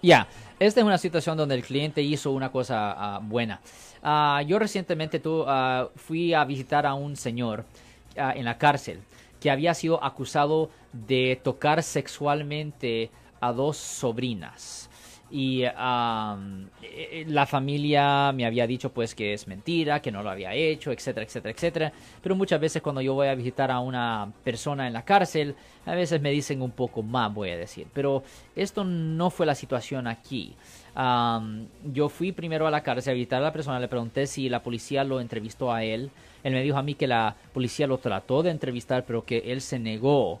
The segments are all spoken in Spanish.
Ya, esta es una situación donde el cliente hizo una cosa ah, buena. Ah, yo recientemente tu, ah, fui a visitar a un señor en la cárcel que había sido acusado de tocar sexualmente a dos sobrinas. Y eh, la familia me había dicho pues que es mentira, que no lo había hecho, etcétera, etcétera, etcétera. Pero muchas veces cuando yo voy a visitar a una persona en la cárcel, a veces me dicen un poco más, voy a decir. Pero esto no fue la situación aquí. Am, yo fui primero a la cárcel a visitar a la persona, le pregunté si la policía lo entrevistó a él. Él me dijo a mí que la policía lo trató de entrevistar, pero que él se negó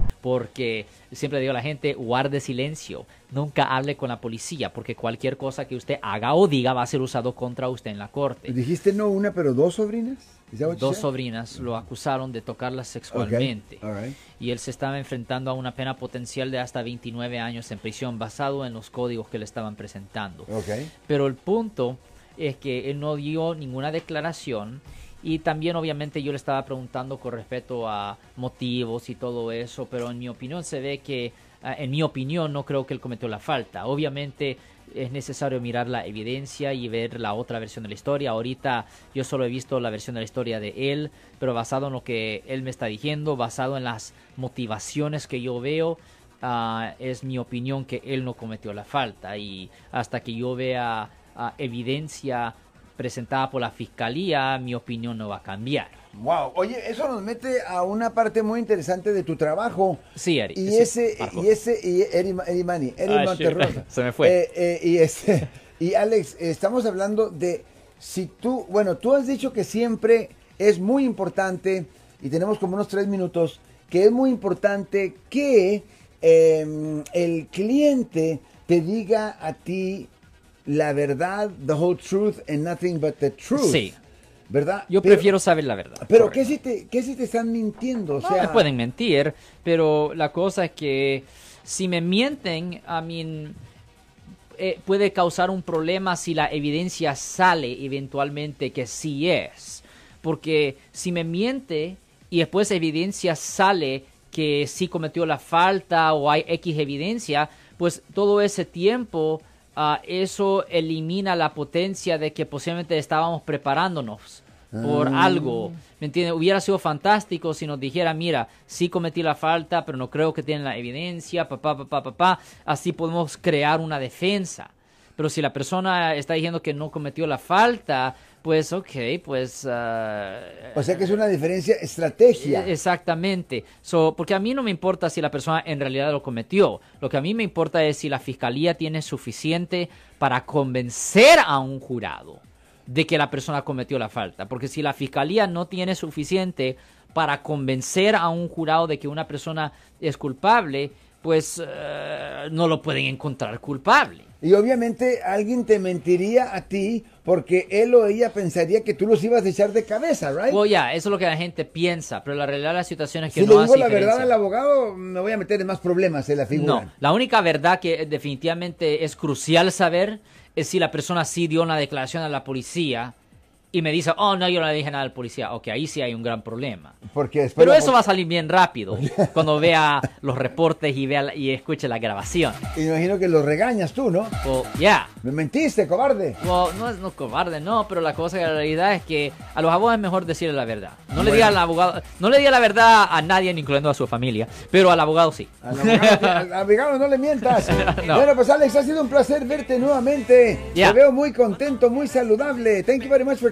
Porque siempre digo a la gente, guarde silencio, nunca hable con la policía, porque cualquier cosa que usted haga o diga va a ser usado contra usted en la corte. Dijiste no una, pero dos sobrinas. Dos sobrinas lo acusaron de tocarla sexualmente right. y él se estaba enfrentando a una pena potencial de hasta 29 años en prisión basado en los códigos que le estaban presentando. Pero el punto es que él no dio ninguna declaración y también obviamente yo le estaba preguntando con respecto a motivos y todo eso, pero en mi opinión se ve que, ah, en mi opinión no creo que él cometió la falta. Obviamente es necesario mirar la evidencia y ver la otra versión de la historia. Ahorita yo solo he visto la versión de la historia de él, pero basado en lo que él me está diciendo, basado en las motivaciones que yo veo, ah, es mi opinión que él no cometió la falta y hasta que yo vea ah, evidencia presentada por la fiscalía, mi opinión no va a cambiar. Wow. Oye, eso nos mete a una parte muy interesante de tu trabajo. Sí, Eric. Y sí, ese, y ese, y Eri, Eri Mani, Eri Ah, Monterrosa. Se me fue. Eh, eh, y este, y Alex, estamos hablando de si tú, bueno, tú has dicho que siempre es muy importante, y tenemos como unos tres minutos, que es muy importante que eh, el cliente te diga a ti la verdad, the whole truth and nothing but the truth. Sí. ¿Verdad? Yo Pero- prefiero saber la verdad. Pero. ¿qué si, te, ¿qué si te están mintiendo? O No me pueden mentir, pero la cosa es que si me mienten, I mean, eh, puede causar un problema si la evidencia sale eventualmente que sí es. Porque si me miente y después evidencia sale que sí cometió la falta o hay X evidencia, pues todo ese tiempo ah, eso elimina la potencia de que posiblemente estábamos preparándonos por algo. ¿Me entiendes? Hubiera sido fantástico si nos dijera, mira, sí cometí la falta, pero no creo que tienen la evidencia, papá, papá, papá. Así podemos crear una defensa. Pero si la persona está diciendo que no cometió la falta, pues ok, pues... ah, O sea que es una diferencia estrategia. eh, Exactamente. So, porque a mí no me importa si la persona en realidad lo cometió. Lo que a mí me importa es si la fiscalía tiene suficiente para convencer a un jurado de que la persona cometió la falta. Porque si la fiscalía no tiene suficiente para convencer a un jurado de que una persona es culpable, pues eh, no lo pueden encontrar culpable. Y obviamente alguien te mentiría a ti porque él o ella pensaría que tú los ibas a echar de cabeza, ¿right? Well, ya, eso es lo que la gente piensa, pero la realidad de la situación es que si no le hace digo la verdad diferencia. al abogado, me voy a meter en más problemas en la figura. No, la única verdad que definitivamente es crucial saber es si la persona sí dio una declaración a la policía y me dice, oh, no, yo no le dije nada al policía. Ok, ahí sí hay un gran problema. Porque Pero eso va a salir bien rápido cuando vea los reportes y, vea y escuche la grabación. Y imagino que los regañas tú, ¿no? O, ya. Me mentiste, cobarde. Well, no es no cobarde, no, pero la cosa, la realidad es que a los abogados es mejor decirle la verdad. No le diga al abogado, no le diga la verdad a nadie, incluyendo a su familia, pero al abogado sí. Al abogado, al abogado no le mientas. No. Bueno, pues Alex, ha sido un placer verte nuevamente. Te veo muy contento, muy saludable. Thank you very much for